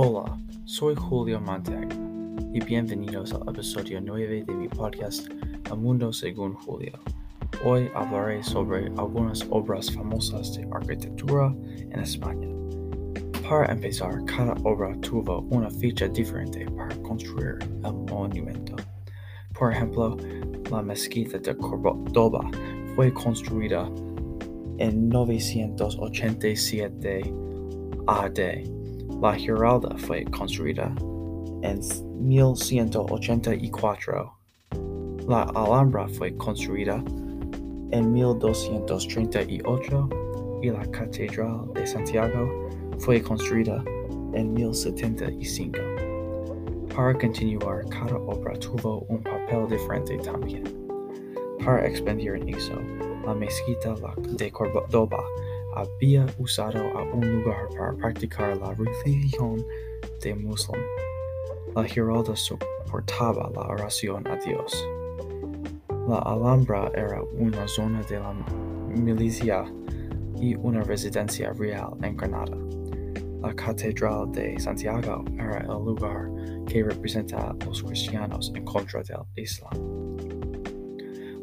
Hola, soy Julio Montag y bienvenidos al episodio 9 de mi podcast El Mundo según Julio. Hoy hablaré sobre algunas obras famosas de arquitectura en España. Para empezar, cada obra tuvo una fecha diferente para construir el monumento. Por ejemplo, la mezquita de Córdoba fue construida en 987 AD la Giralda fue construida en 1184. La Alhambra fue construida en 1238 y la Catedral de Santiago fue construida en 1075. Para continuar, cada obra tuvo un papel diferente también. Para expandir en eso, la mezquita de Córdoba había usado a un lugar para practicar la religión de musulmán. La Giralda soportaba la oración a Dios. La Alhambra era una zona de la milicia y una residencia real en Granada. La Catedral de Santiago era el lugar que representa a los cristianos en contra del Islam.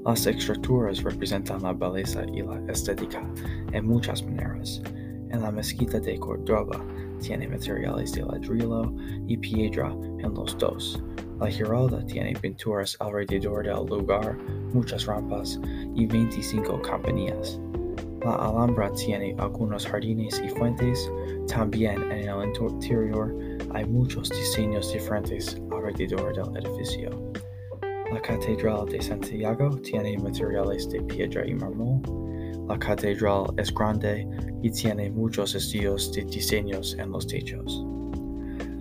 Las estructuras representan la belleza y la estética en muchas maneras. En la mezquita de Córdoba tiene materiales de ladrillo y piedra en los dos. La Giralda tiene pinturas alrededor del lugar, muchas rampas y 25 campanillas. La Alhambra tiene algunos jardines y fuentes. También en el interior hay muchos diseños diferentes alrededor del edificio. La Catedral de Santiago tiene materiales de piedra y mármol. La catedral es grande y tiene muchos estilos de diseños en los techos.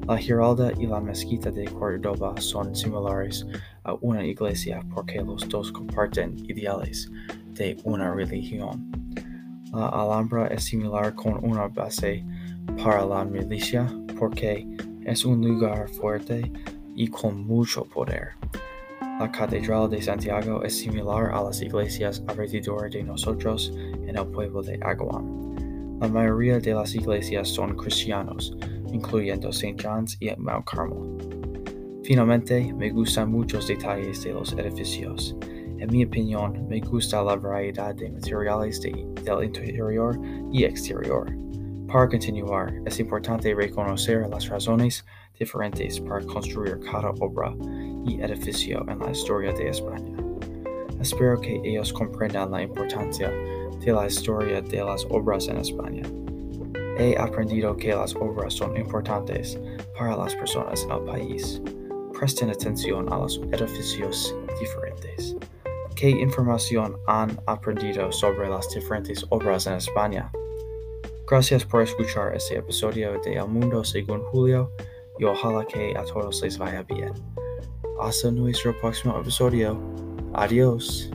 La Giralda y la Mezquita de Córdoba son similares a una iglesia porque los dos comparten ideales de una religión. La Alhambra es similar con una base para la milicia porque es un lugar fuerte y con mucho poder. La Catedral de Santiago es similar a las iglesias alrededor de nosotros en el pueblo de Aguan. La mayoría de las iglesias son cristianos, incluyendo St. John's y Mount Carmel. Finalmente, me gustan muchos detalles de los edificios. En mi opinión, me gusta la variedad de materiales del interior y exterior. Para continuar, es importante reconocer las razones diferentes para construir cada obra y edificio en la historia de España. Espero que ellos comprendan la importancia de la historia de las obras en España. He aprendido que las obras son importantes para las personas en el país. Presten atención a los edificios diferentes. ¿Qué información han aprendido sobre las diferentes obras en España? Gracias por escuchar este episodio de El Mundo según Julio y ojalá que a todos les vaya bien. Hasta nuestro próximo episodio. Adiós.